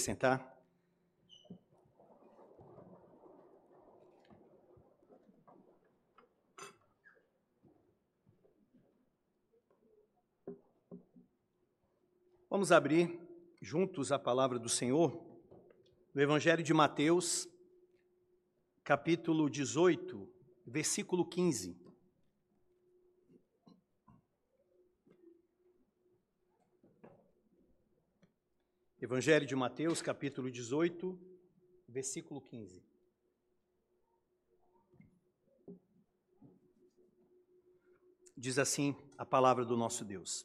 sentar. Vamos abrir juntos a palavra do Senhor no Evangelho de Mateus, capítulo 18, versículo 15. Evangelho de Mateus, capítulo 18, versículo 15. Diz assim a palavra do nosso Deus: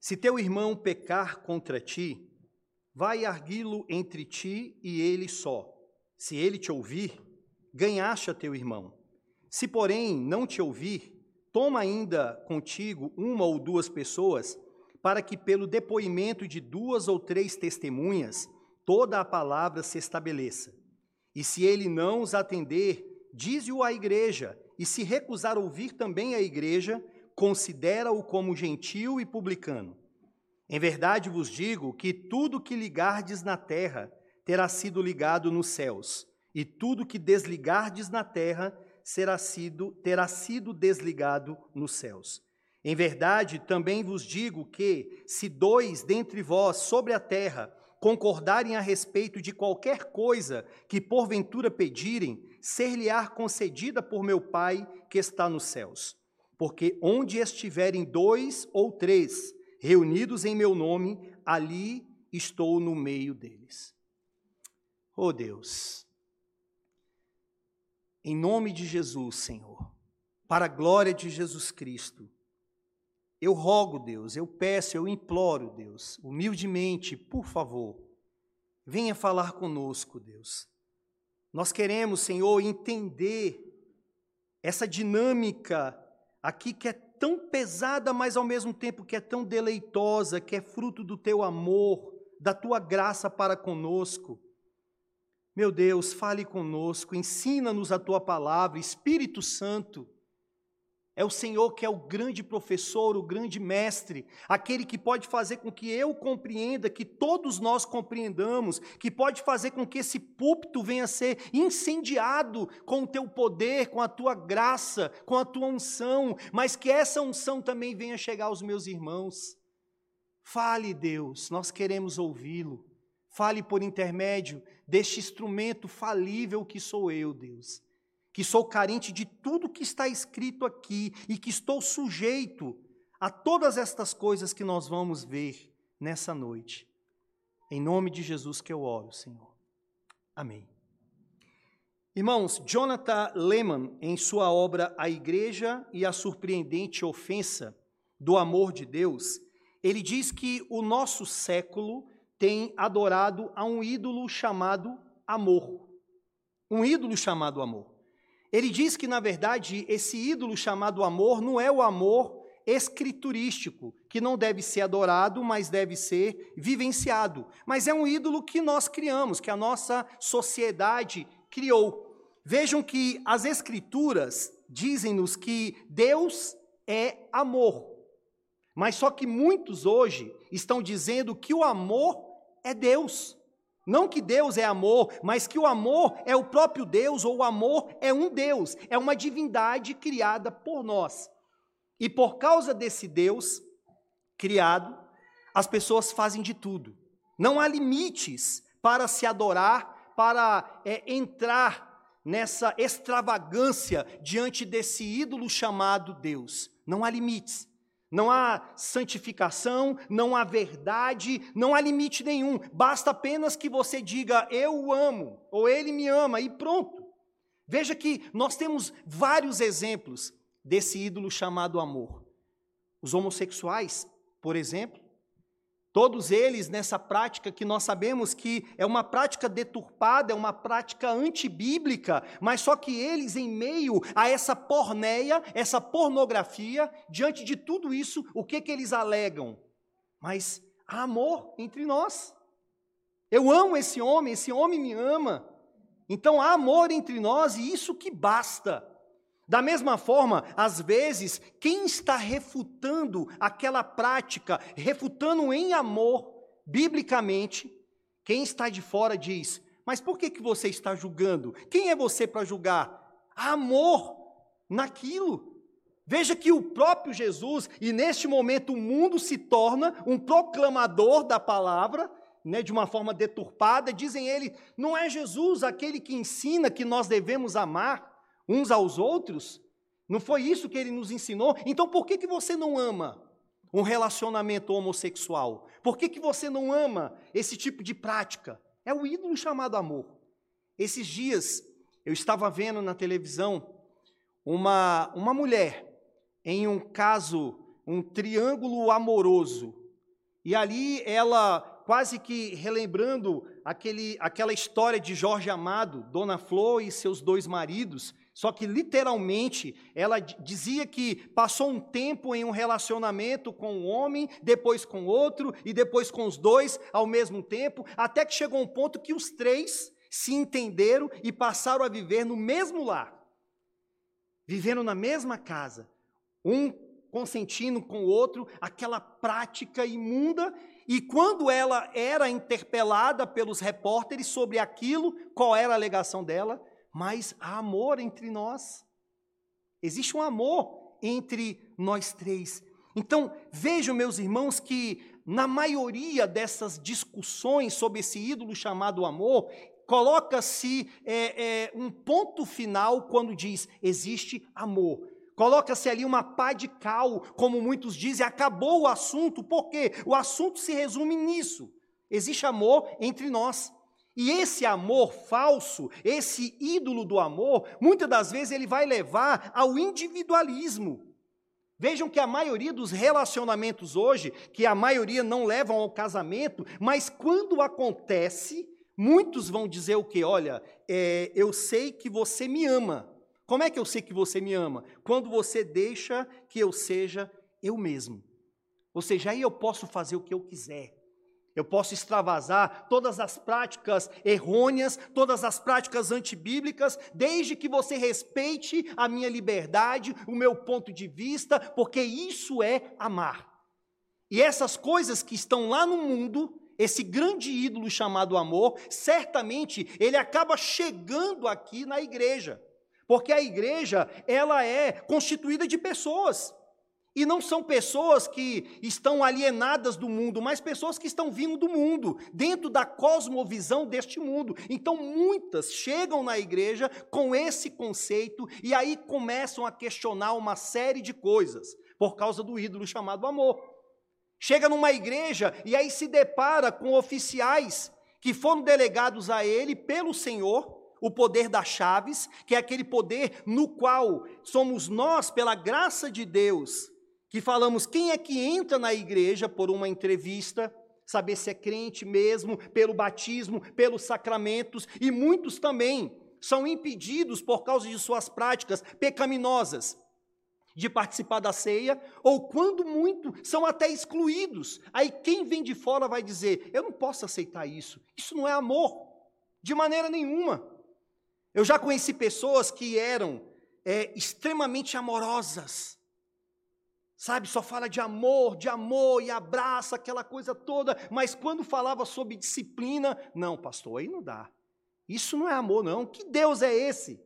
Se teu irmão pecar contra ti, vai arguí-lo entre ti e ele só. Se ele te ouvir, ganhaste a teu irmão. Se, porém, não te ouvir, toma ainda contigo uma ou duas pessoas para que, pelo depoimento de duas ou três testemunhas, toda a palavra se estabeleça. E se ele não os atender, dize-o à igreja, e se recusar ouvir também a igreja, considera-o como gentil e publicano. Em verdade vos digo que tudo que ligardes na terra terá sido ligado nos céus, e tudo que desligardes na terra será sido, terá sido desligado nos céus. Em verdade, também vos digo que, se dois dentre vós sobre a terra concordarem a respeito de qualquer coisa que porventura pedirem, ser-lhe-á concedida por meu Pai que está nos céus. Porque onde estiverem dois ou três reunidos em meu nome, ali estou no meio deles. Oh Deus, em nome de Jesus, Senhor, para a glória de Jesus Cristo, eu rogo, Deus, eu peço, eu imploro, Deus, humildemente, por favor, venha falar conosco, Deus. Nós queremos, Senhor, entender essa dinâmica aqui que é tão pesada, mas ao mesmo tempo que é tão deleitosa, que é fruto do teu amor, da tua graça para conosco. Meu Deus, fale conosco, ensina-nos a tua palavra, Espírito Santo. É o Senhor que é o grande professor, o grande mestre, aquele que pode fazer com que eu compreenda, que todos nós compreendamos, que pode fazer com que esse púlpito venha a ser incendiado com o teu poder, com a tua graça, com a tua unção, mas que essa unção também venha chegar aos meus irmãos. Fale, Deus, nós queremos ouvi-lo. Fale por intermédio deste instrumento falível que sou eu, Deus que sou carente de tudo que está escrito aqui e que estou sujeito a todas estas coisas que nós vamos ver nessa noite. Em nome de Jesus que eu oro, Senhor. Amém. Irmãos, Jonathan Lehman, em sua obra A Igreja e a Surpreendente Ofensa do Amor de Deus, ele diz que o nosso século tem adorado a um ídolo chamado amor. Um ídolo chamado amor. Ele diz que, na verdade, esse ídolo chamado amor não é o amor escriturístico, que não deve ser adorado, mas deve ser vivenciado. Mas é um ídolo que nós criamos, que a nossa sociedade criou. Vejam que as Escrituras dizem-nos que Deus é amor. Mas só que muitos hoje estão dizendo que o amor é Deus. Não que Deus é amor, mas que o amor é o próprio Deus, ou o amor é um Deus, é uma divindade criada por nós. E por causa desse Deus criado, as pessoas fazem de tudo. Não há limites para se adorar, para é, entrar nessa extravagância diante desse ídolo chamado Deus. Não há limites. Não há santificação, não há verdade, não há limite nenhum. Basta apenas que você diga eu o amo ou ele me ama e pronto. Veja que nós temos vários exemplos desse ídolo chamado amor. Os homossexuais, por exemplo, Todos eles nessa prática que nós sabemos que é uma prática deturpada, é uma prática antibíblica, mas só que eles, em meio a essa porneia, essa pornografia, diante de tudo isso, o que, que eles alegam? Mas há amor entre nós. Eu amo esse homem, esse homem me ama. Então há amor entre nós e isso que basta. Da mesma forma, às vezes, quem está refutando aquela prática, refutando em amor, biblicamente, Quem está de fora diz: Mas por que, que você está julgando? Quem é você para julgar? Amor naquilo. Veja que o próprio Jesus, e neste momento o mundo se torna um proclamador da palavra, né, de uma forma deturpada, dizem ele, não é Jesus aquele que ensina que nós devemos amar uns aos outros? Não foi isso que ele nos ensinou? Então por que, que você não ama um relacionamento homossexual? Por que, que você não ama esse tipo de prática? É o ídolo chamado amor. Esses dias eu estava vendo na televisão uma, uma mulher em um caso, um triângulo amoroso. E ali ela, quase que relembrando aquele, aquela história de Jorge Amado, Dona Flor e seus dois maridos, só que literalmente ela dizia que passou um tempo em um relacionamento com um homem, depois com outro e depois com os dois ao mesmo tempo, até que chegou um ponto que os três se entenderam e passaram a viver no mesmo lar, vivendo na mesma casa, um consentindo com o outro aquela prática imunda. E quando ela era interpelada pelos repórteres sobre aquilo, qual era a alegação dela? Mas há amor entre nós. Existe um amor entre nós três. Então, vejam, meus irmãos, que na maioria dessas discussões sobre esse ídolo chamado amor, coloca-se é, é, um ponto final quando diz: existe amor. Coloca-se ali uma pá de cal, como muitos dizem, acabou o assunto, por quê? O assunto se resume nisso. Existe amor entre nós. E esse amor falso, esse ídolo do amor, muitas das vezes ele vai levar ao individualismo. Vejam que a maioria dos relacionamentos hoje, que a maioria não levam ao casamento, mas quando acontece, muitos vão dizer o que? Olha, é, eu sei que você me ama, como é que eu sei que você me ama? Quando você deixa que eu seja eu mesmo. Ou seja, aí eu posso fazer o que eu quiser. Eu posso extravasar todas as práticas errôneas, todas as práticas antibíblicas, desde que você respeite a minha liberdade, o meu ponto de vista, porque isso é amar. E essas coisas que estão lá no mundo, esse grande ídolo chamado amor, certamente ele acaba chegando aqui na igreja. Porque a igreja, ela é constituída de pessoas. E não são pessoas que estão alienadas do mundo, mas pessoas que estão vindo do mundo, dentro da cosmovisão deste mundo. Então, muitas chegam na igreja com esse conceito e aí começam a questionar uma série de coisas, por causa do ídolo chamado amor. Chega numa igreja e aí se depara com oficiais que foram delegados a ele pelo Senhor o poder das chaves, que é aquele poder no qual somos nós, pela graça de Deus, que falamos quem é que entra na igreja por uma entrevista, saber se é crente mesmo, pelo batismo, pelos sacramentos, e muitos também são impedidos por causa de suas práticas pecaminosas de participar da ceia, ou quando muito, são até excluídos. Aí quem vem de fora vai dizer: Eu não posso aceitar isso, isso não é amor, de maneira nenhuma. Eu já conheci pessoas que eram é, extremamente amorosas, sabe? Só fala de amor, de amor e abraça aquela coisa toda, mas quando falava sobre disciplina, não, pastor, aí não dá. Isso não é amor, não. Que Deus é esse?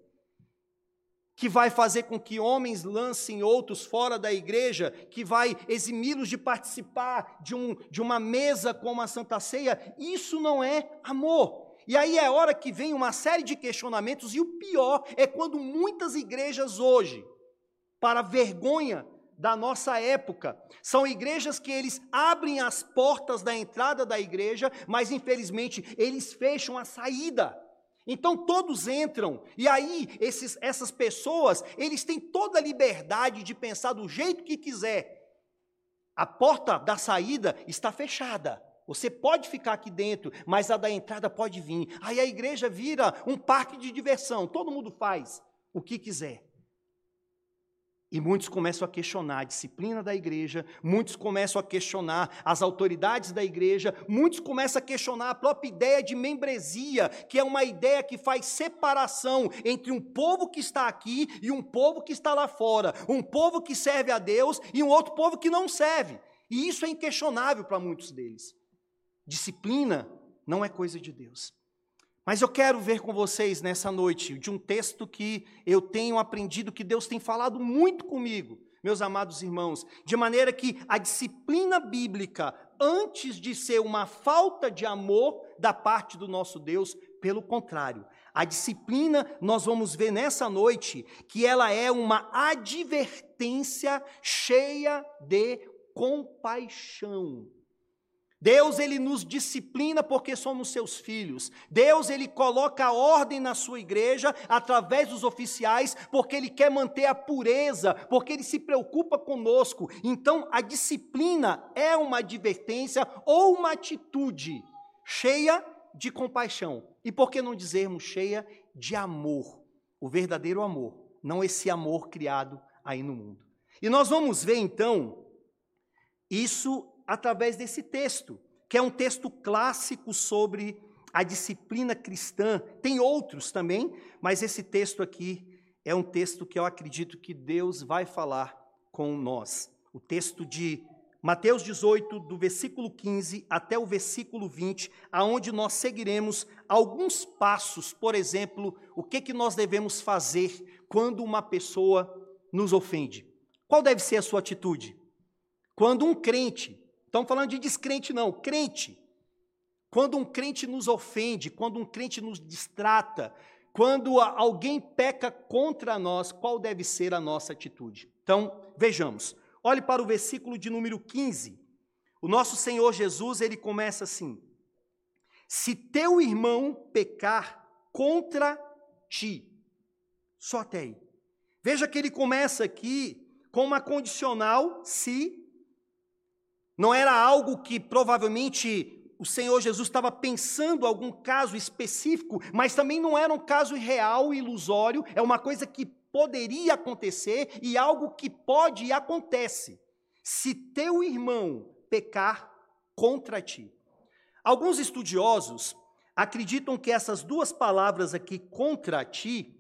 que vai fazer com que homens lancem outros fora da igreja, que vai eximi-los de participar de, um, de uma mesa como a Santa Ceia, isso não é amor. E aí é hora que vem uma série de questionamentos, e o pior é quando muitas igrejas hoje, para vergonha da nossa época, são igrejas que eles abrem as portas da entrada da igreja, mas infelizmente eles fecham a saída. Então todos entram, e aí esses, essas pessoas, eles têm toda a liberdade de pensar do jeito que quiser. A porta da saída está fechada. Você pode ficar aqui dentro, mas a da entrada pode vir. Aí a igreja vira um parque de diversão, todo mundo faz o que quiser. E muitos começam a questionar a disciplina da igreja, muitos começam a questionar as autoridades da igreja, muitos começam a questionar a própria ideia de membresia, que é uma ideia que faz separação entre um povo que está aqui e um povo que está lá fora, um povo que serve a Deus e um outro povo que não serve. E isso é inquestionável para muitos deles. Disciplina não é coisa de Deus. Mas eu quero ver com vocês nessa noite de um texto que eu tenho aprendido que Deus tem falado muito comigo, meus amados irmãos, de maneira que a disciplina bíblica, antes de ser uma falta de amor da parte do nosso Deus, pelo contrário, a disciplina, nós vamos ver nessa noite, que ela é uma advertência cheia de compaixão. Deus ele nos disciplina porque somos seus filhos. Deus ele coloca ordem na sua igreja através dos oficiais, porque ele quer manter a pureza, porque ele se preocupa conosco. Então, a disciplina é uma advertência ou uma atitude cheia de compaixão. E por que não dizermos cheia de amor? O verdadeiro amor, não esse amor criado aí no mundo. E nós vamos ver então isso através desse texto, que é um texto clássico sobre a disciplina cristã. Tem outros também, mas esse texto aqui é um texto que eu acredito que Deus vai falar com nós. O texto de Mateus 18, do versículo 15 até o versículo 20, aonde nós seguiremos alguns passos, por exemplo, o que, que nós devemos fazer quando uma pessoa nos ofende. Qual deve ser a sua atitude? Quando um crente Estamos falando de descrente, não, crente. Quando um crente nos ofende, quando um crente nos distrata, quando alguém peca contra nós, qual deve ser a nossa atitude? Então, vejamos. Olhe para o versículo de número 15. O nosso Senhor Jesus, ele começa assim: Se teu irmão pecar contra ti, só até aí. Veja que ele começa aqui com uma condicional se não era algo que provavelmente o Senhor Jesus estava pensando algum caso específico, mas também não era um caso real, ilusório, é uma coisa que poderia acontecer e algo que pode e acontece. Se teu irmão pecar contra ti. Alguns estudiosos acreditam que essas duas palavras aqui, contra ti,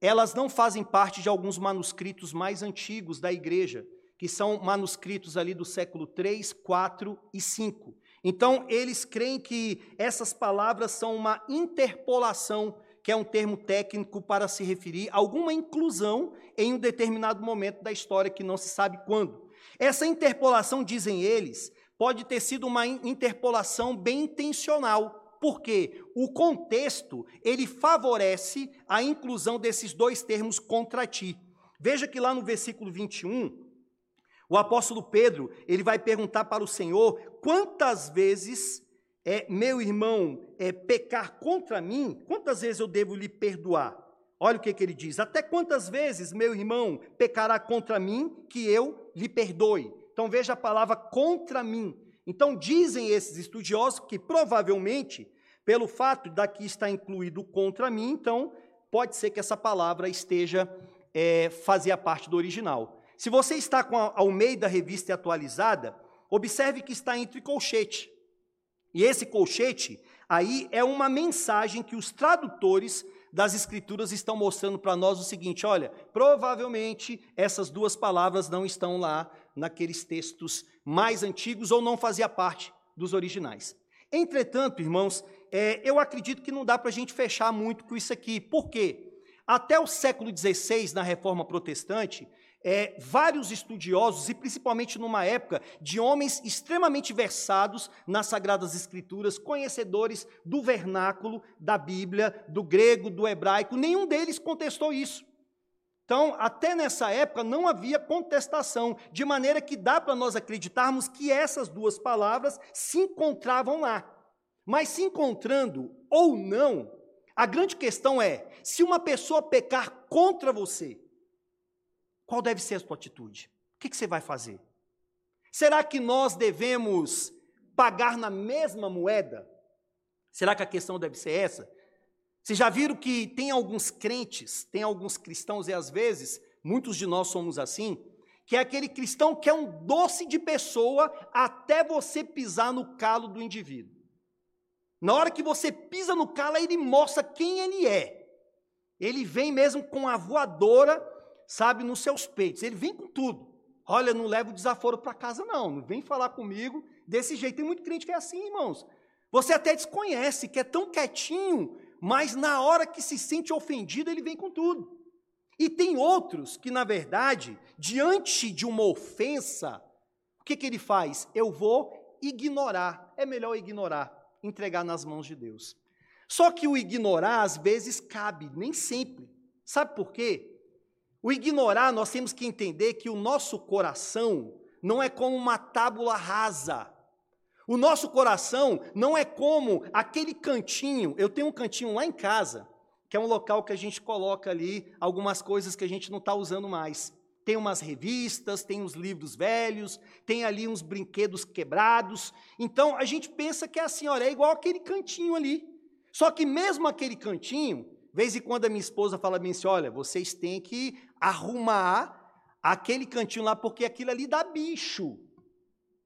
elas não fazem parte de alguns manuscritos mais antigos da igreja que são manuscritos ali do século 3, 4 e 5. Então, eles creem que essas palavras são uma interpolação, que é um termo técnico para se referir a alguma inclusão em um determinado momento da história que não se sabe quando. Essa interpolação, dizem eles, pode ter sido uma interpolação bem intencional, porque o contexto ele favorece a inclusão desses dois termos contra ti. Veja que lá no versículo 21, o apóstolo Pedro, ele vai perguntar para o Senhor quantas vezes é meu irmão é, pecar contra mim, quantas vezes eu devo lhe perdoar? Olha o que, que ele diz: até quantas vezes meu irmão pecará contra mim que eu lhe perdoe? Então veja a palavra contra mim. Então dizem esses estudiosos que provavelmente, pelo fato daqui estar incluído contra mim, então pode ser que essa palavra esteja é, fazia parte do original. Se você está com a Almeida Revista Atualizada, observe que está entre colchete. E esse colchete aí é uma mensagem que os tradutores das escrituras estão mostrando para nós o seguinte: olha, provavelmente essas duas palavras não estão lá naqueles textos mais antigos ou não fazia parte dos originais. Entretanto, irmãos, é, eu acredito que não dá para a gente fechar muito com isso aqui. Por quê? Até o século XVI, na Reforma Protestante, é, vários estudiosos, e principalmente numa época de homens extremamente versados nas Sagradas Escrituras, conhecedores do vernáculo, da Bíblia, do grego, do hebraico, nenhum deles contestou isso. Então, até nessa época não havia contestação, de maneira que dá para nós acreditarmos que essas duas palavras se encontravam lá. Mas se encontrando ou não, a grande questão é: se uma pessoa pecar contra você, qual deve ser a sua atitude? O que, você vai fazer? Será que nós devemos pagar na mesma moeda? Será que a questão deve ser essa? Vocês já viram que tem alguns crentes, tem alguns cristãos, e às vezes, muitos de nós somos assim, que é aquele cristão que é um doce de pessoa até você pisar no calo do indivíduo. Na hora que você pisa no calo, ele mostra quem ele é. Ele vem mesmo com a voadora sabe, nos seus peitos. Ele vem com tudo. Olha, não leva o desaforo para casa, não. Não vem falar comigo desse jeito. Tem muito crente que é assim, irmãos. Você até desconhece, que é tão quietinho, mas na hora que se sente ofendido, ele vem com tudo. E tem outros que, na verdade, diante de uma ofensa, o que, que ele faz? Eu vou ignorar. É melhor ignorar, entregar nas mãos de Deus. Só que o ignorar, às vezes, cabe, nem sempre. Sabe por quê? O ignorar, nós temos que entender que o nosso coração não é como uma tábula rasa. O nosso coração não é como aquele cantinho. Eu tenho um cantinho lá em casa, que é um local que a gente coloca ali algumas coisas que a gente não está usando mais. Tem umas revistas, tem uns livros velhos, tem ali uns brinquedos quebrados. Então a gente pensa que é assim, olha, é igual aquele cantinho ali. Só que mesmo aquele cantinho, vez em quando a minha esposa fala bem assim: olha, vocês têm que arrumar aquele cantinho lá, porque aquilo ali dá bicho.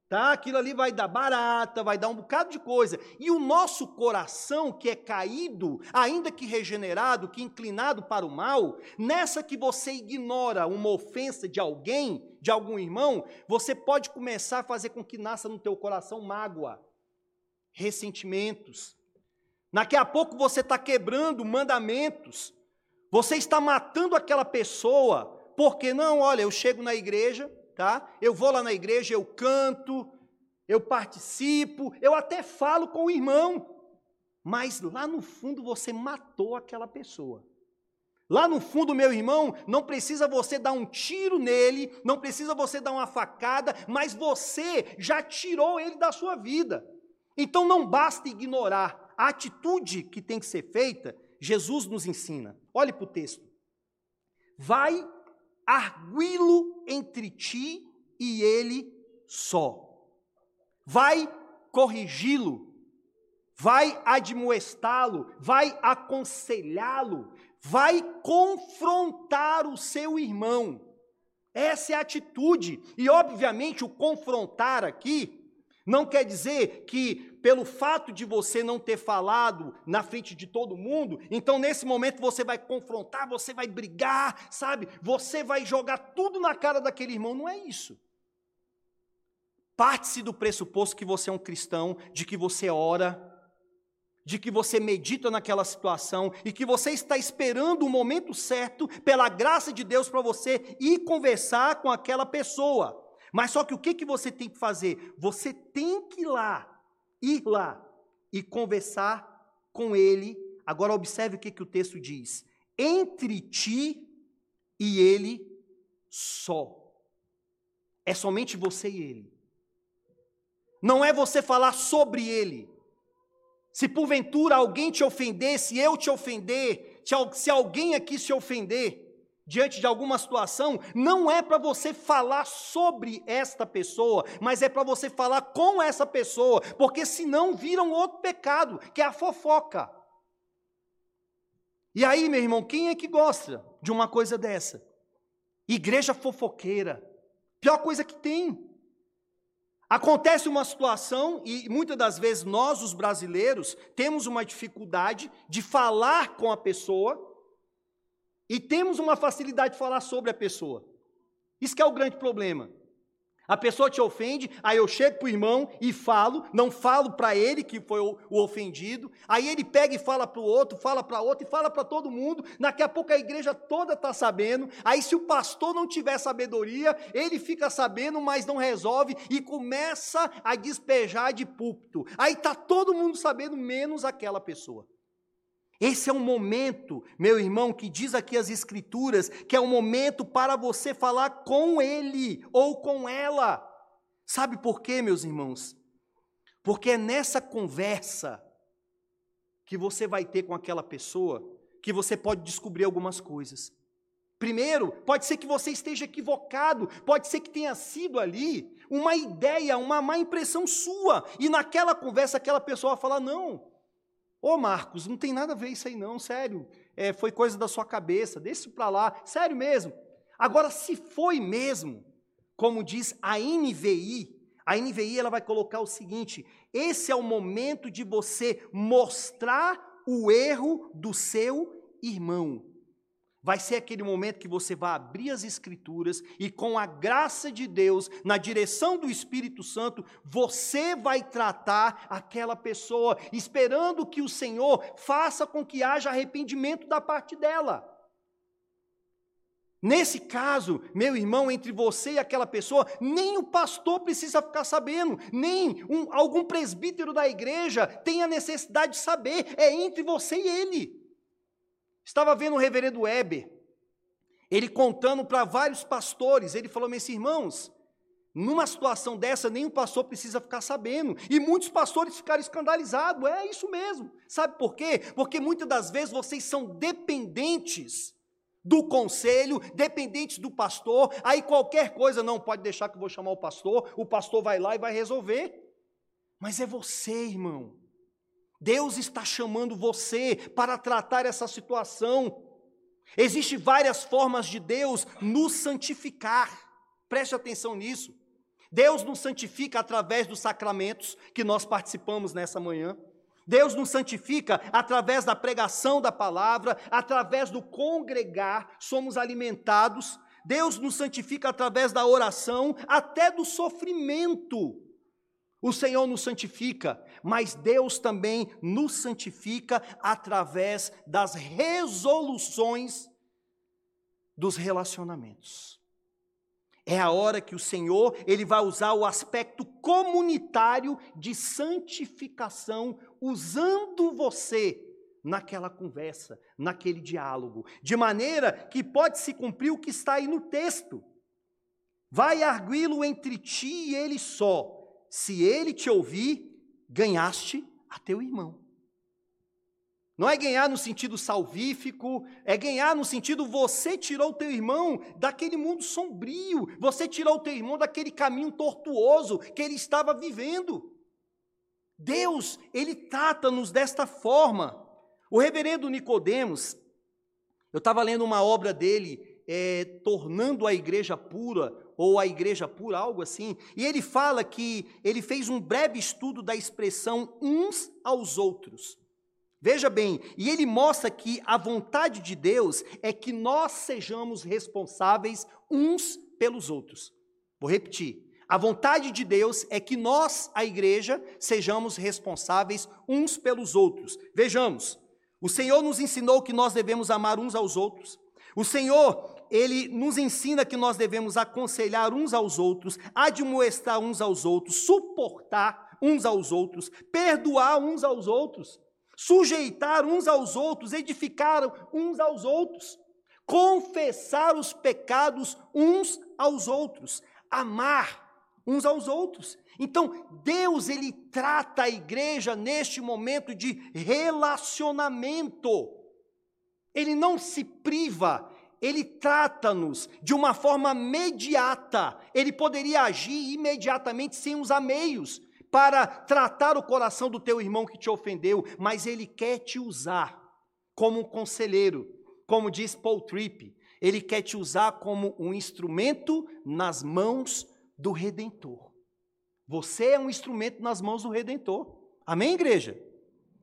Tá? Aquilo ali vai dar barata, vai dar um bocado de coisa. E o nosso coração, que é caído, ainda que regenerado, que inclinado para o mal, nessa que você ignora uma ofensa de alguém, de algum irmão, você pode começar a fazer com que nasça no teu coração mágoa, ressentimentos, Daqui a pouco você está quebrando mandamentos, você está matando aquela pessoa, porque não, olha, eu chego na igreja, tá? Eu vou lá na igreja, eu canto, eu participo, eu até falo com o irmão, mas lá no fundo você matou aquela pessoa. Lá no fundo, meu irmão, não precisa você dar um tiro nele, não precisa você dar uma facada, mas você já tirou ele da sua vida. Então não basta ignorar, a atitude que tem que ser feita, Jesus nos ensina. Olhe para o texto. Vai arguí-lo entre ti e ele só. Vai corrigi-lo, vai admoestá-lo, vai aconselhá-lo, vai confrontar o seu irmão. Essa é a atitude. E, obviamente, o confrontar aqui não quer dizer que pelo fato de você não ter falado na frente de todo mundo, então nesse momento você vai confrontar, você vai brigar, sabe? Você vai jogar tudo na cara daquele irmão. Não é isso. Parte-se do pressuposto que você é um cristão, de que você ora, de que você medita naquela situação e que você está esperando o momento certo, pela graça de Deus, para você ir conversar com aquela pessoa. Mas só que o que, que você tem que fazer? Você tem que ir lá ir lá e conversar com ele. Agora, observe o que, que o texto diz: entre ti e ele só. É somente você e ele. Não é você falar sobre ele. Se porventura alguém te ofender, se eu te ofender, se alguém aqui se ofender, diante de alguma situação, não é para você falar sobre esta pessoa, mas é para você falar com essa pessoa, porque senão vira um outro pecado, que é a fofoca. E aí, meu irmão, quem é que gosta de uma coisa dessa? Igreja fofoqueira. Pior coisa que tem. Acontece uma situação, e muitas das vezes nós, os brasileiros, temos uma dificuldade de falar com a pessoa, e temos uma facilidade de falar sobre a pessoa. Isso é o grande problema. A pessoa te ofende, aí eu chego para o irmão e falo, não falo para ele que foi o, o, ofendido, aí ele pega e fala para o outro, fala para outro e fala para todo mundo, daqui a pouco a igreja toda está sabendo, aí se o pastor não tiver sabedoria, ele fica sabendo, mas não resolve e começa a despejar de púlpito, aí está todo mundo sabendo, menos aquela pessoa. Esse é um momento, meu irmão, que diz aqui as Escrituras, que é um momento para você falar com ele ou com ela. Sabe por quê, meus irmãos? Porque é nessa conversa que você vai ter com aquela pessoa que você pode descobrir algumas coisas. Primeiro, pode ser que você esteja equivocado, pode ser que tenha sido ali uma ideia, uma má impressão sua, e naquela conversa aquela pessoa fala: não, Ô Marcos, não tem nada a ver isso aí não, sério. É, foi coisa da sua cabeça, deixa para lá, sério mesmo. Agora, se foi mesmo, como diz a NVI, a NVI ela vai colocar o seguinte: esse é o momento de você mostrar o erro do seu irmão. Vai ser aquele momento que você vai abrir as Escrituras e, com a graça de Deus, na direção do Espírito Santo, você vai tratar aquela pessoa, esperando que o Senhor faça com que haja arrependimento da parte dela. Nesse caso, meu irmão, entre você e aquela pessoa, nem o pastor precisa ficar sabendo, nem um, algum presbítero da igreja tem a necessidade de saber, é entre você e ele. Estava vendo o reverendo Weber, ele contando para vários pastores, ele falou: meus irmãos, numa situação dessa, nenhum pastor precisa ficar sabendo. E muitos pastores ficaram escandalizados. É isso mesmo. Sabe por quê? Porque muitas das vezes vocês são dependentes do conselho, dependentes do pastor. Aí qualquer coisa, não pode deixar que eu vou chamar o pastor. O pastor vai lá e vai resolver. Mas é você, irmão. Deus está chamando você para tratar essa situação. Existem várias formas de Deus nos santificar. Preste atenção nisso. Deus nos santifica através dos sacramentos que nós participamos nessa manhã. Deus nos santifica através da pregação da palavra, através do congregar, somos alimentados. Deus nos santifica através da oração, até do sofrimento. O Senhor nos santifica, mas Deus também nos santifica através das resoluções dos relacionamentos. É a hora que o Senhor, ele vai usar o aspecto comunitário de santificação usando você naquela conversa, naquele diálogo, de maneira que pode se cumprir o que está aí no texto. Vai arguí-lo entre ti e ele só se ele te ouvir, ganhaste a teu irmão. Não é ganhar no sentido salvífico, é ganhar no sentido você tirou o teu irmão daquele mundo sombrio, você tirou o teu irmão daquele caminho tortuoso que ele estava vivendo. Deus, ele trata-nos desta forma. O reverendo Nicodemos, eu estava lendo uma obra dele, é, tornando a igreja pura, ou a igreja por algo assim, e ele fala que ele fez um breve estudo da expressão uns aos outros. Veja bem, e ele mostra que a vontade de Deus é que nós sejamos responsáveis uns pelos outros. Vou repetir. A vontade de Deus é que nós, a igreja, sejamos responsáveis uns pelos outros. Vejamos, o Senhor nos ensinou que nós devemos amar uns aos outros. O Senhor ele nos ensina que nós devemos aconselhar uns aos outros, admoestar uns aos outros, suportar uns aos outros, perdoar uns aos outros, sujeitar uns aos outros, edificar uns aos outros, confessar os pecados uns aos outros, amar uns aos outros. Então, Deus ele trata a igreja neste momento de relacionamento. Ele não se priva, ele trata-nos de uma forma imediata. Ele poderia agir imediatamente sem usar meios para tratar o coração do teu irmão que te ofendeu, mas ele quer te usar como um conselheiro, como diz Paul Tripp. Ele quer te usar como um instrumento nas mãos do redentor. Você é um instrumento nas mãos do redentor. Amém, igreja?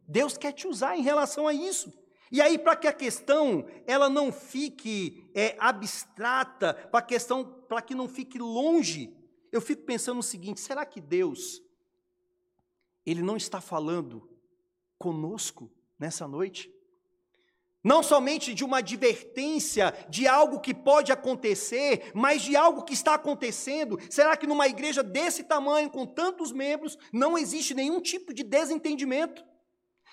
Deus quer te usar em relação a isso. E aí, para que a questão ela não fique é, abstrata, para a questão, para que não fique longe, eu fico pensando o seguinte: será que Deus ele não está falando conosco nessa noite? Não somente de uma advertência de algo que pode acontecer, mas de algo que está acontecendo. Será que numa igreja desse tamanho, com tantos membros, não existe nenhum tipo de desentendimento?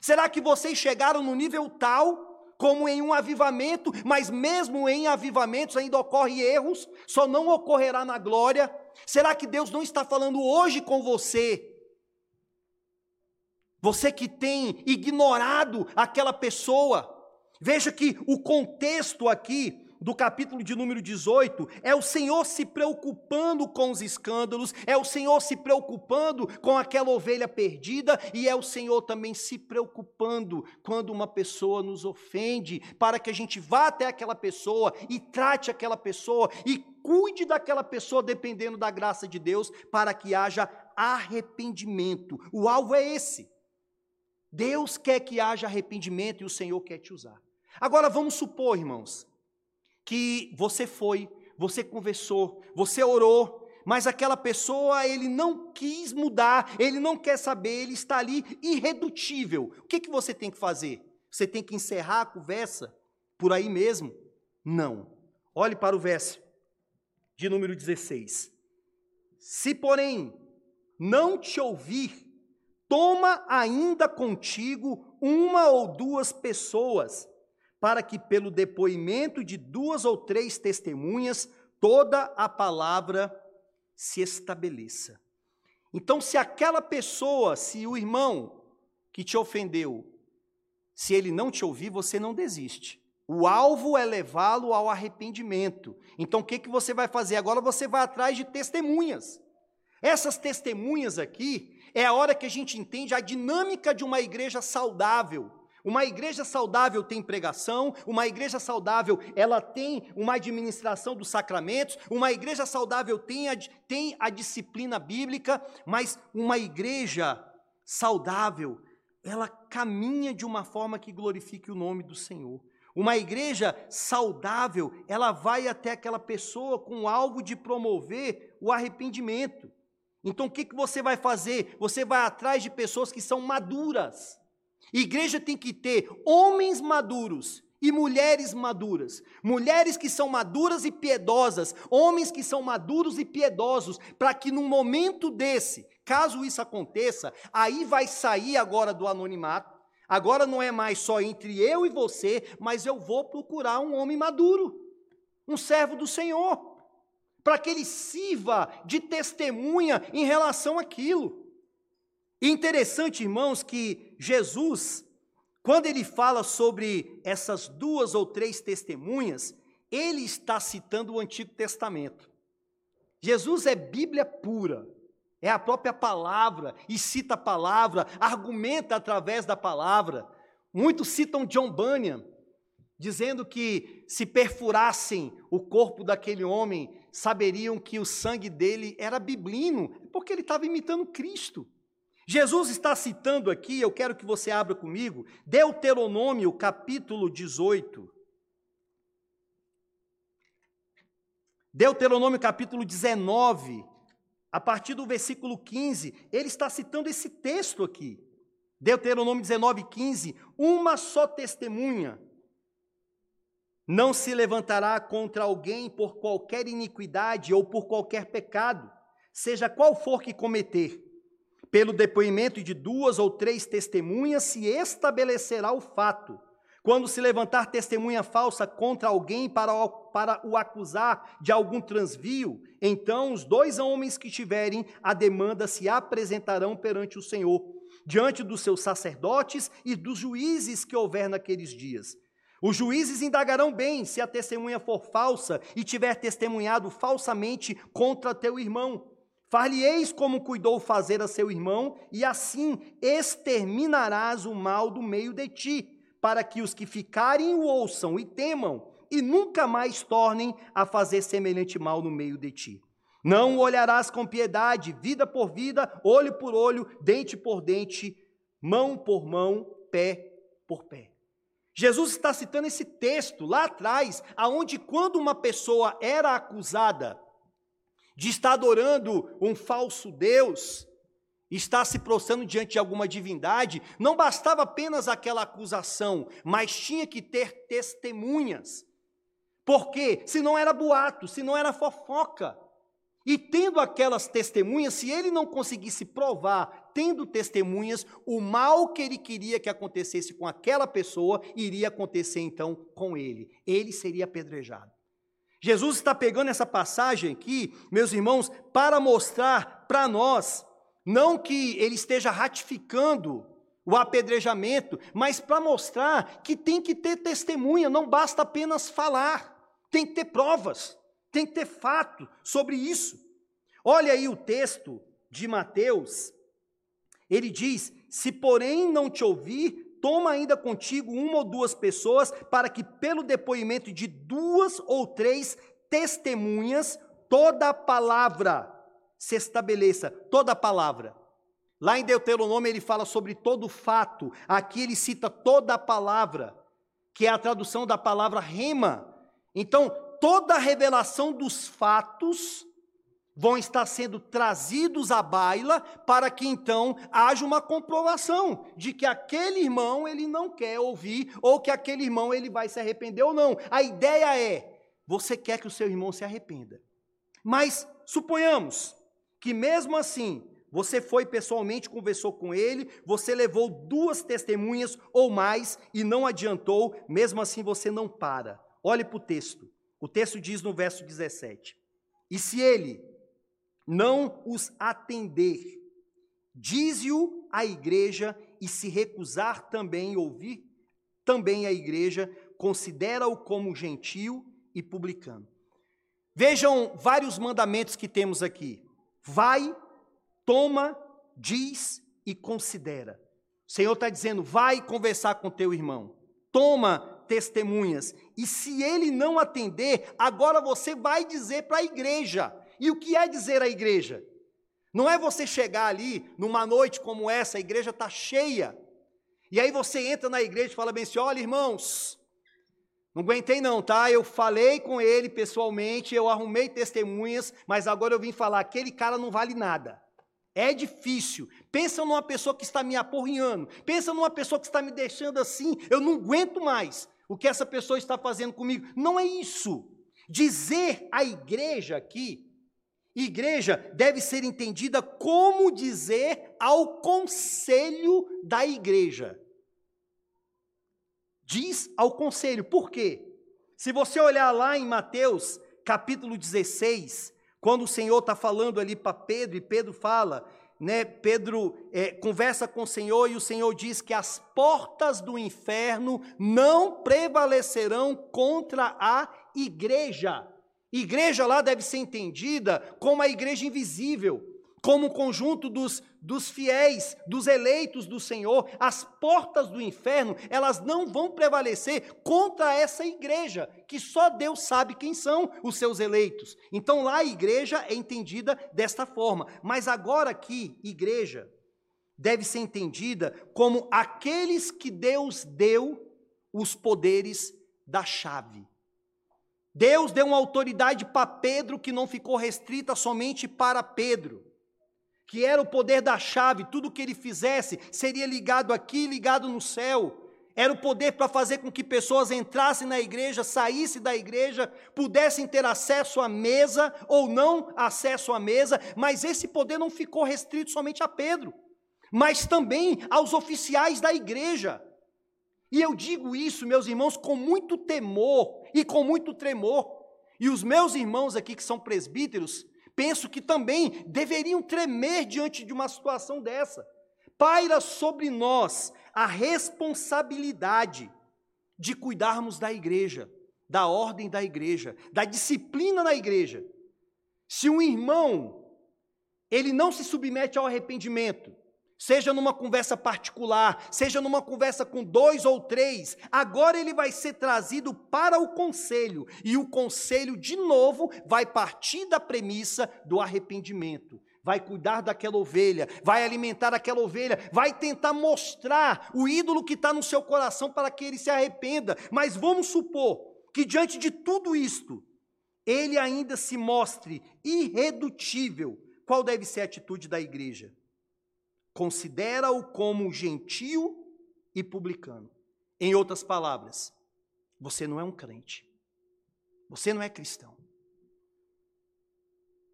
Será que vocês chegaram no nível tal, como em um avivamento, mas mesmo em avivamentos ainda ocorrem erros, só não ocorrerá na glória? Será que Deus não está falando hoje com você? Você que tem ignorado aquela pessoa, veja que o contexto aqui do capítulo de número 18 é o Senhor se preocupando com os escândalos, é o Senhor se preocupando com aquela ovelha perdida e é o Senhor também se preocupando quando uma pessoa nos ofende, para que a gente vá até aquela pessoa e trate aquela pessoa e cuide daquela pessoa dependendo da graça de Deus, para que haja arrependimento. O alvo é esse. Deus quer que haja arrependimento e o Senhor quer te usar. Agora vamos supor, irmãos, que você foi, você conversou, você orou, mas aquela pessoa ele não quis mudar, ele não quer saber, ele está ali irredutível. O que, que você tem que fazer? Você tem que encerrar a conversa por aí mesmo? Não. Olhe para o verso de número 16. Se, porém, não te ouvir, toma ainda contigo uma ou duas pessoas, para que, pelo depoimento de duas ou três testemunhas, toda a palavra se estabeleça. Então, se aquela pessoa, se o irmão que te ofendeu, se ele não te ouvir, você não desiste. O alvo é levá-lo ao arrependimento. Então, o que, que você vai fazer? Agora você vai atrás de testemunhas. Essas testemunhas aqui é a hora que a gente entende a dinâmica de uma igreja saudável. Uma igreja saudável tem pregação, uma igreja saudável ela tem uma administração dos sacramentos, uma igreja saudável tem a, tem a disciplina bíblica, mas uma igreja saudável, ela caminha de uma forma que glorifique o nome do Senhor. Uma igreja saudável, ela vai até aquela pessoa com o alvo de promover o arrependimento. Então o que, que você vai fazer? Você vai atrás de pessoas que são maduras. Igreja tem que ter homens maduros e mulheres maduras. Mulheres que são maduras e piedosas, homens que são maduros e piedosos, para que num momento desse, caso isso aconteça, aí vai sair agora do anonimato. Agora não é mais só entre eu e você, mas eu vou procurar um homem maduro, um servo do Senhor para que ele sirva de testemunha em relação àquilo. Interessante, irmãos, que Jesus, quando ele fala sobre essas duas ou três testemunhas, ele está citando o Antigo Testamento. Jesus é Bíblia pura, é a própria palavra, e cita a palavra, argumenta através da palavra. Muitos citam John Bunyan, dizendo que se perfurassem o corpo daquele homem, saberiam que o sangue dele era biblino, porque ele estava imitando Cristo. Jesus está citando aqui, eu quero que você abra comigo, Deuteronômio capítulo 18. Deuteronômio capítulo 19, a partir do versículo 15, ele está citando esse texto aqui. Deuteronômio 19, 15, uma só testemunha não se levantará contra alguém por qualquer iniquidade ou por qualquer pecado, seja qual for que cometer. Pelo depoimento de duas ou três testemunhas se estabelecerá o fato. Quando se levantar testemunha falsa contra alguém para o, para o acusar de algum transvio, então os dois homens que tiverem a demanda se apresentarão perante o Senhor, diante dos seus sacerdotes e dos juízes que houver naqueles dias os juízes indagarão bem se a testemunha for falsa e tiver testemunhado falsamente contra teu irmão. Far-lhe-eis como cuidou fazer a seu irmão, e assim exterminarás o mal do meio de ti, para que os que ficarem o ouçam e temam, e nunca mais tornem a fazer semelhante mal no meio de ti. Não olharás com piedade, vida por vida, olho por olho, dente por dente, mão por mão, pé por pé. Jesus está citando esse texto lá atrás, aonde quando uma pessoa era acusada de estar adorando um falso Deus, estar se prostrando diante de alguma divindade, não bastava apenas aquela acusação, mas tinha que ter testemunhas. Porque se não era boato, se não era fofoca. E tendo aquelas testemunhas, se ele não conseguisse provar, tendo testemunhas, o mal que ele queria que acontecesse com aquela pessoa iria acontecer então com ele. Ele seria apedrejado. Jesus está pegando essa passagem aqui, meus irmãos, para mostrar para nós, não que ele esteja ratificando o apedrejamento, mas para mostrar que tem que ter testemunha, não basta apenas falar, tem que ter provas. Tem que ter fato sobre isso. Olha aí o texto de Mateus. Ele diz: Se porém não te ouvir, toma ainda contigo uma ou duas pessoas, para que pelo depoimento de duas ou três testemunhas, toda a palavra se estabeleça, toda a palavra. Lá em Deuteronômio ele fala sobre todo fato, aqui ele cita toda a palavra, que é a tradução da palavra rema, Então, toda a revelação dos fatos vão estar sendo trazidos à baila para que então haja uma comprovação de que aquele irmão ele não quer ouvir ou que aquele irmão ele vai se arrepender ou não. A ideia é, você quer que o seu irmão se arrependa. Mas suponhamos que mesmo assim você foi pessoalmente, conversou com ele, você levou duas testemunhas ou mais e não adiantou, mesmo assim você não para. Olhe para o texto. O texto diz no verso 17: E se ele não os atender. Dize-o à igreja e se recusar também ouvir, também a igreja considera-o como gentil e publicano. Vejam vários mandamentos que temos aqui. Vai, toma, diz e considera. O Senhor está dizendo: vai conversar com teu irmão, toma testemunhas, e se ele não atender, agora você vai dizer para a igreja. E o que é dizer à igreja? Não é você chegar ali numa noite como essa, a igreja está cheia, e aí você entra na igreja e fala bem assim: olha, irmãos, não aguentei não, tá? Eu falei com ele pessoalmente, eu arrumei testemunhas, mas agora eu vim falar, aquele cara não vale nada. É difícil. Pensa numa pessoa que está me aporrinhando. Pensa numa pessoa que está me deixando assim. Eu não aguento mais o que essa pessoa está fazendo comigo. Não é isso. Dizer à igreja aqui Igreja deve ser entendida como dizer ao conselho da igreja. Diz ao conselho, por quê? Se você olhar lá em Mateus capítulo 16, quando o Senhor está falando ali para Pedro, e Pedro fala, né? Pedro é, conversa com o Senhor e o Senhor diz que as portas do inferno não prevalecerão contra a igreja. Igreja lá deve ser entendida como a igreja invisível, como o conjunto dos, dos fiéis, dos eleitos do Senhor. As portas do inferno, elas não vão prevalecer contra essa igreja, que só Deus sabe quem são os seus eleitos. Então lá a igreja é entendida desta forma. Mas agora aqui, igreja deve ser entendida como aqueles que Deus deu os poderes da chave. Deus deu uma autoridade para Pedro que não ficou restrita somente para Pedro, que era o poder da chave, tudo que ele fizesse seria ligado aqui, ligado no céu. Era o poder para fazer com que pessoas entrassem na igreja, saíssem da igreja, pudessem ter acesso à mesa ou não acesso à mesa, mas esse poder não ficou restrito somente a Pedro, mas também aos oficiais da igreja. E eu digo isso, meus irmãos, com muito temor e com muito tremor. E os meus irmãos aqui que são presbíteros, penso que também deveriam tremer diante de uma situação dessa. Paira sobre nós a responsabilidade de cuidarmos da igreja, da ordem da igreja, da disciplina na igreja. Se um irmão ele não se submete ao arrependimento, seja numa conversa particular, seja numa conversa com dois ou três, agora ele vai ser trazido para o conselho, e o conselho, de novo, vai partir da premissa do arrependimento. Vai cuidar daquela ovelha, vai alimentar aquela ovelha, vai tentar mostrar o ídolo que está no seu coração para que ele se arrependa. Mas vamos supor que diante de tudo isto, ele ainda se mostre irredutível. Qual deve ser a atitude da igreja? Considera-o como gentil e publicano. Em outras palavras, você não é um crente. Você não é cristão.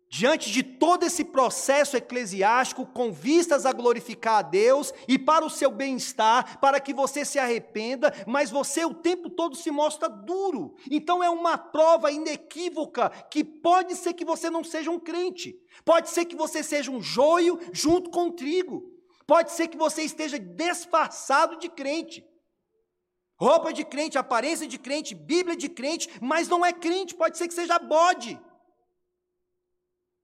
Diante de todo esse processo eclesiástico, com vistas a glorificar a Deus e para o seu bem-estar, para que você se arrependa, mas você o tempo todo se mostra duro. Então é uma prova inequívoca que pode ser que você não seja um crente, pode ser que você seja um joio junto com trigo, pode ser que você esteja disfarçado de crente. Roupa de crente, aparência de crente, Bíblia de crente, mas não é crente, pode ser que seja bode.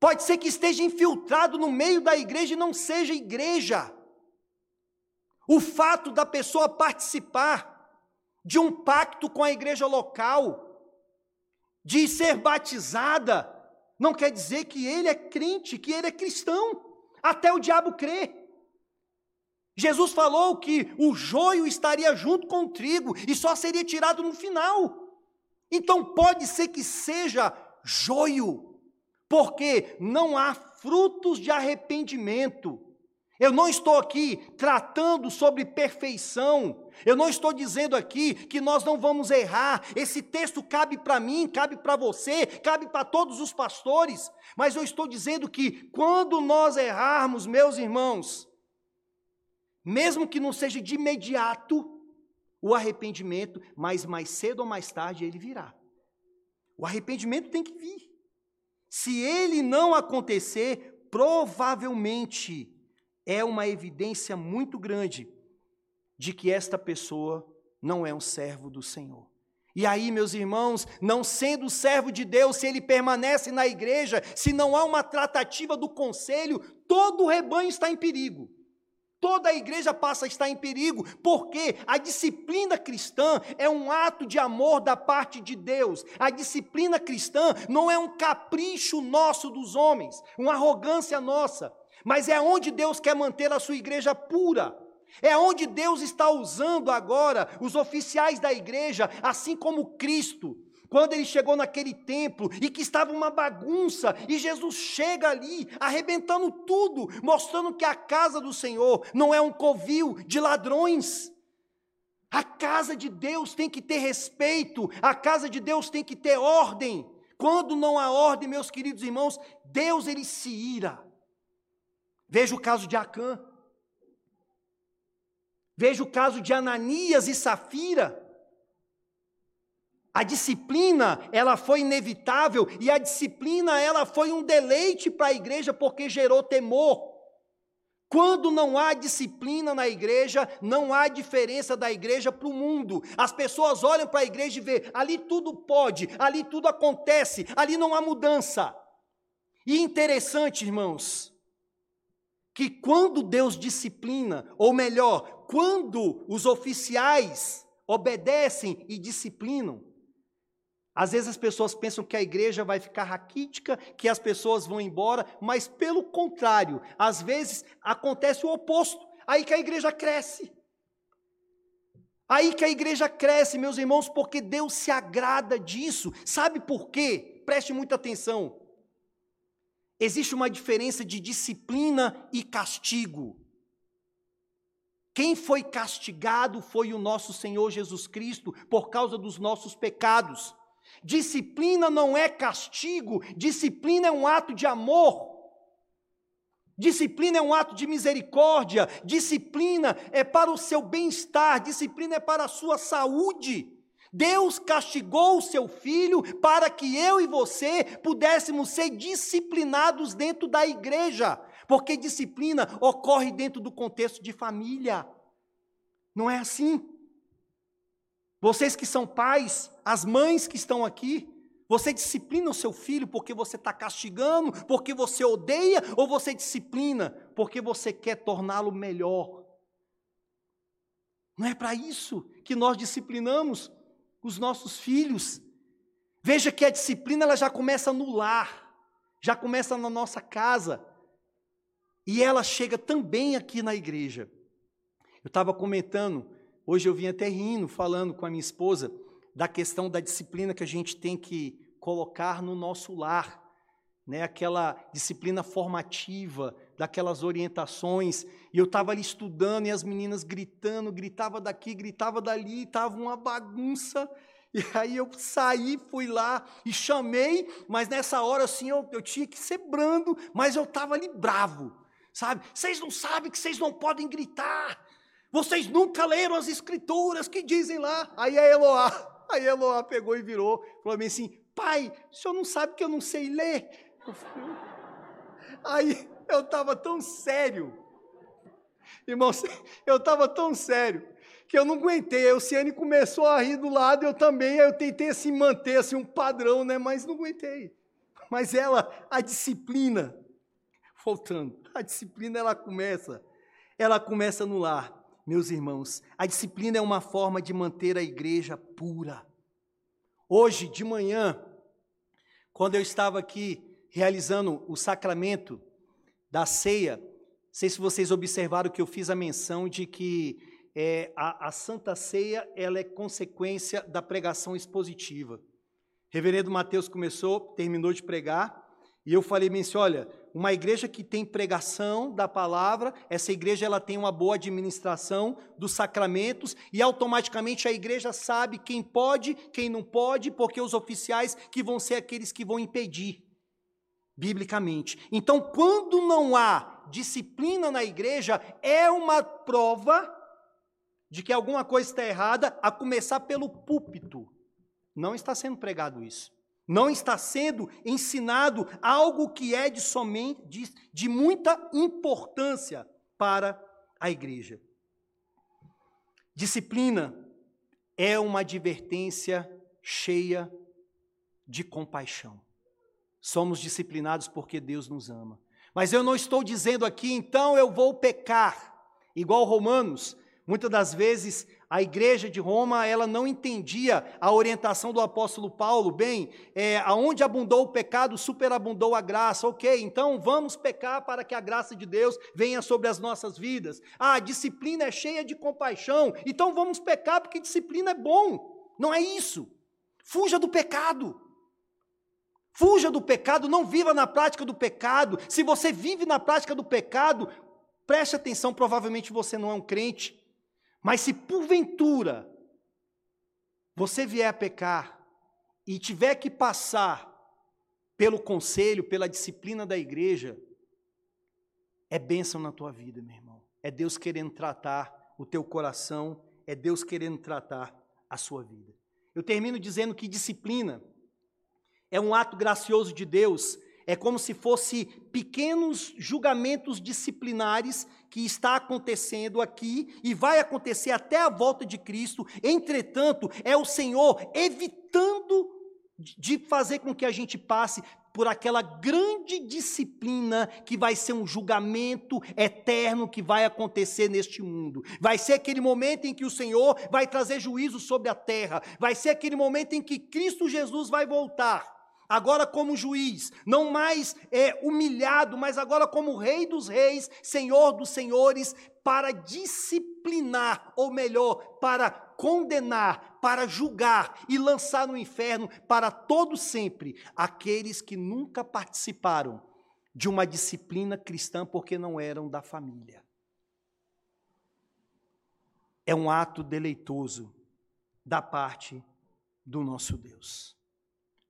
Pode ser que esteja infiltrado no meio da igreja e não seja igreja. O fato da pessoa participar de um pacto com a igreja local, de ser batizada, não quer dizer que ele é crente, que ele é cristão. Até o diabo crê. Jesus falou que o joio estaria junto com o trigo e só seria tirado no final. Então pode ser que seja joio, porque não há frutos de arrependimento. Eu não estou aqui tratando sobre perfeição. Eu não estou dizendo aqui que nós não vamos errar. Esse texto cabe para mim, cabe para você, cabe para todos os pastores. Mas eu estou dizendo que quando nós errarmos, meus irmãos, mesmo que não seja de imediato o arrependimento, mas mais cedo ou mais tarde ele virá. O arrependimento tem que vir. Se ele não acontecer, provavelmente é uma evidência muito grande de que esta pessoa não é um servo do Senhor. E aí, meus irmãos, não sendo servo de Deus, se ele permanece na igreja, se não há uma tratativa do conselho, todo o rebanho está em perigo. Toda a igreja passa a estar em perigo, porque a disciplina cristã é um ato de amor da parte de Deus. A disciplina cristã não é um capricho nosso dos homens, uma arrogância nossa, mas é onde Deus quer manter a sua igreja pura. É onde Deus está usando agora os oficiais da igreja, assim como Cristo, quando ele chegou naquele templo e que estava uma bagunça, e Jesus chega ali, arrebentando tudo, mostrando que a casa do Senhor não é um covil de ladrões. A casa de Deus tem que ter respeito, a casa de Deus tem que ter ordem. Quando não há ordem, meus queridos irmãos, Deus ele se ira. Veja o caso de Acã. Veja o caso de Ananias e Safira. A disciplina, ela foi inevitável e a disciplina, ela foi um deleite para a igreja porque gerou temor. Quando não há disciplina na igreja, não há diferença da igreja para o mundo. As pessoas olham para a igreja e vê, ali tudo pode, ali tudo acontece, ali não há mudança. E interessante, irmãos, que quando Deus disciplina, ou melhor, quando os oficiais obedecem e disciplinam, às vezes as pessoas pensam que a igreja vai ficar raquítica, que as pessoas vão embora, mas pelo contrário, às vezes acontece o oposto. Aí que a igreja cresce. Aí que a igreja cresce, meus irmãos, porque Deus se agrada disso. Sabe por quê? Preste muita atenção. Existe uma diferença de disciplina e castigo. Quem foi castigado foi o nosso Senhor Jesus Cristo por causa dos nossos pecados. Disciplina não é castigo, disciplina é um ato de amor. Disciplina é um ato de misericórdia, disciplina é para o seu bem-estar, disciplina é para a sua saúde. Deus castigou o seu filho para que eu e você pudéssemos ser disciplinados dentro da igreja, porque disciplina ocorre dentro do contexto de família. Não é assim? Vocês que são pais, as mães que estão aqui, você disciplina o seu filho porque você está castigando, porque você odeia, ou você disciplina porque você quer torná-lo melhor? Não é para isso que nós disciplinamos os nossos filhos. Veja que a disciplina ela já começa no lar, já começa na nossa casa, e ela chega também aqui na igreja. Eu estava comentando Hoje eu vim até rindo, falando com a minha esposa, da questão da disciplina que a gente tem que colocar no nosso lar, né? aquela disciplina formativa, daquelas orientações. E eu estava ali estudando e as meninas gritando, gritava daqui, gritava dali, estava uma bagunça. E aí eu saí, fui lá e chamei, mas nessa hora assim eu, eu tinha que ser brando, mas eu estava ali bravo, sabe? Vocês não sabem que vocês não podem gritar, vocês nunca leram as escrituras que dizem lá. Aí a Eloá, aí Eloá pegou e virou, falou assim: pai, o senhor não sabe que eu não sei ler? Aí eu estava tão sério, irmãos, eu estava tão sério que eu não aguentei. A Luciane começou a rir do lado, eu também, eu tentei assim manter assim um padrão, né? Mas não aguentei. Mas ela, a disciplina, voltando, a disciplina ela começa, ela começa no lar. Meus irmãos, a disciplina é uma forma de manter a igreja pura. Hoje de manhã, quando eu estava aqui realizando o sacramento da ceia, não sei se vocês observaram que eu fiz a menção de que é, a, a Santa Ceia ela é consequência da pregação expositiva. Reverendo Mateus começou, terminou de pregar, e eu falei bem assim, olha, uma igreja que tem pregação da palavra, essa igreja ela tem uma boa administração dos sacramentos e automaticamente a igreja sabe quem pode, quem não pode, porque os oficiais que vão ser aqueles que vão impedir biblicamente. Então, quando não há disciplina na igreja, é uma prova de que alguma coisa está errada, a começar pelo púlpito. Não está sendo pregado isso. Não está sendo ensinado algo que é de somente de, de muita importância para a igreja. Disciplina é uma advertência cheia de compaixão. Somos disciplinados porque Deus nos ama. Mas eu não estou dizendo aqui, então eu vou pecar, igual Romanos. Muitas das vezes a igreja de Roma ela não entendia a orientação do apóstolo Paulo. Bem, é, aonde abundou o pecado, superabundou a graça. Ok, então vamos pecar para que a graça de Deus venha sobre as nossas vidas. Ah, a disciplina é cheia de compaixão, então vamos pecar porque disciplina é bom. Não é isso. Fuja do pecado. Fuja do pecado, não viva na prática do pecado. Se você vive na prática do pecado, preste atenção, provavelmente você não é um crente. Mas se porventura você vier a pecar e tiver que passar pelo conselho, pela disciplina da igreja, é bênção na tua vida, meu irmão. É Deus querendo tratar o teu coração, é Deus querendo tratar a sua vida. Eu termino dizendo que disciplina é um ato gracioso de Deus é como se fosse pequenos julgamentos disciplinares que está acontecendo aqui e vai acontecer até a volta de Cristo. Entretanto, é o Senhor evitando de fazer com que a gente passe por aquela grande disciplina que vai ser um julgamento eterno que vai acontecer neste mundo. Vai ser aquele momento em que o Senhor vai trazer juízo sobre a terra. Vai ser aquele momento em que Cristo Jesus vai voltar agora como juiz, não mais é, humilhado, mas agora como rei dos reis, senhor dos senhores, para disciplinar, ou melhor, para condenar, para julgar e lançar no inferno para todo sempre aqueles que nunca participaram de uma disciplina cristã porque não eram da família. É um ato deleitoso da parte do nosso Deus.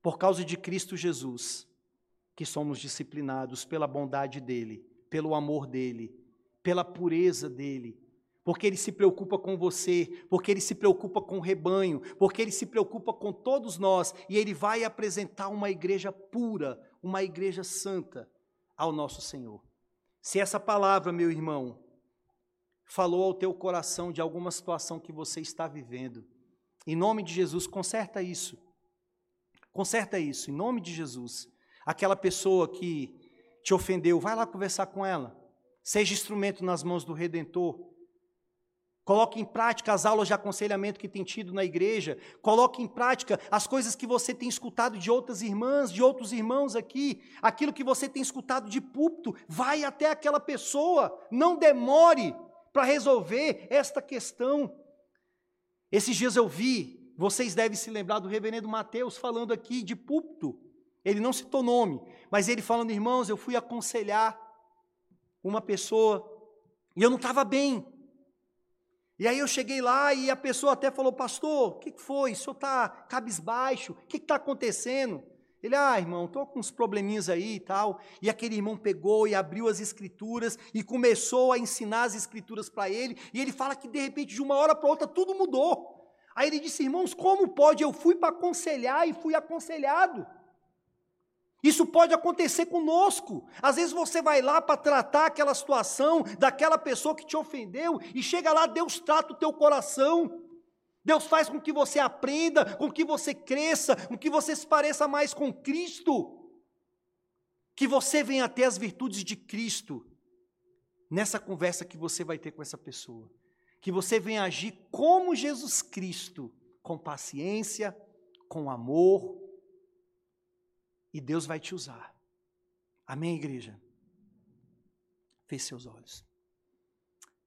Por causa de Cristo Jesus, que somos disciplinados pela bondade dele, pelo amor dele, pela pureza dele, porque ele se preocupa com você, porque ele se preocupa com o rebanho, porque ele se preocupa com todos nós e ele vai apresentar uma igreja pura, uma igreja santa ao nosso Senhor. Se essa palavra, meu irmão, falou ao teu coração de alguma situação que você está vivendo, em nome de Jesus, conserta isso. Conserta isso, em nome de Jesus. Aquela pessoa que te ofendeu, vai lá conversar com ela. Seja instrumento nas mãos do Redentor. Coloque em prática as aulas de aconselhamento que tem tido na igreja. Coloque em prática as coisas que você tem escutado de outras irmãs, de outros irmãos aqui. Aquilo que você tem escutado de púlpito. Vai até aquela pessoa. Não demore para resolver esta questão. Esses dias eu vi vocês devem se lembrar do reverendo Mateus falando aqui de púlpito. Ele não citou nome, mas ele falando, irmãos, eu fui aconselhar uma pessoa e eu não estava bem. E aí eu cheguei lá e a pessoa até falou, pastor, o que foi? O senhor está cabisbaixo? O que está acontecendo? Ele, ah, irmão, estou com uns probleminhas aí e tal. E aquele irmão pegou e abriu as escrituras e começou a ensinar as escrituras para ele. E ele fala que de repente, de uma hora para outra, tudo mudou. Aí ele disse: Irmãos, como pode? Eu fui para aconselhar e fui aconselhado. Isso pode acontecer conosco. Às vezes você vai lá para tratar aquela situação daquela pessoa que te ofendeu e chega lá, Deus trata o teu coração. Deus faz com que você aprenda, com que você cresça, com que você se pareça mais com Cristo. Que você venha até as virtudes de Cristo nessa conversa que você vai ter com essa pessoa que você venha agir como Jesus Cristo, com paciência, com amor, e Deus vai te usar. Amém, igreja? Feche seus olhos.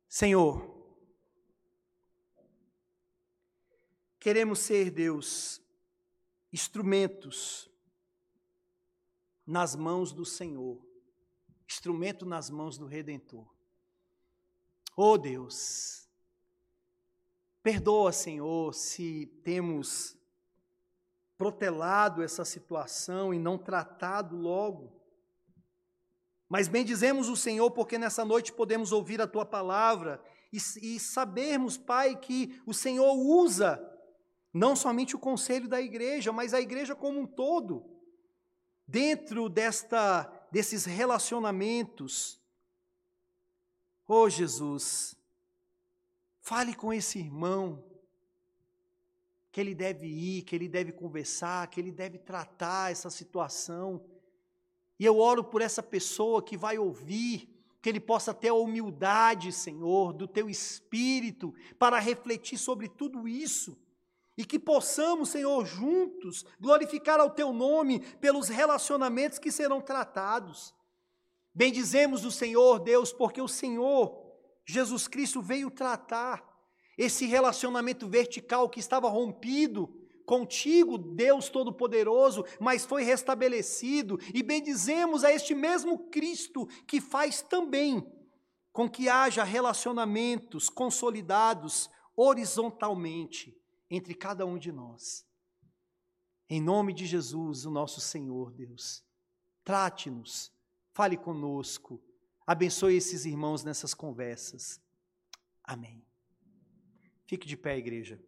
Senhor, queremos ser, Deus, instrumentos nas mãos do Senhor, instrumento nas mãos do Redentor. Oh Deus, perdoa, Senhor, se temos protelado essa situação e não tratado logo. Mas bendizemos o Senhor porque nessa noite podemos ouvir a tua palavra e, e sabermos, Pai, que o Senhor usa não somente o conselho da igreja, mas a igreja como um todo, dentro desta desses relacionamentos. Oh Jesus, fale com esse irmão que ele deve ir, que ele deve conversar, que ele deve tratar essa situação. E eu oro por essa pessoa que vai ouvir, que ele possa ter a humildade, Senhor, do teu espírito para refletir sobre tudo isso. E que possamos, Senhor, juntos glorificar ao teu nome pelos relacionamentos que serão tratados. Bendizemos o Senhor, Deus, porque o Senhor, Jesus Cristo, veio tratar esse relacionamento vertical que estava rompido contigo, Deus Todo-Poderoso, mas foi restabelecido, e bendizemos a este mesmo Cristo que faz também com que haja relacionamentos consolidados horizontalmente entre cada um de nós. Em nome de Jesus, o nosso Senhor, Deus, trate-nos, fale conosco, abençoe esses irmãos nessas conversas. Amém. Fique de pé, igreja.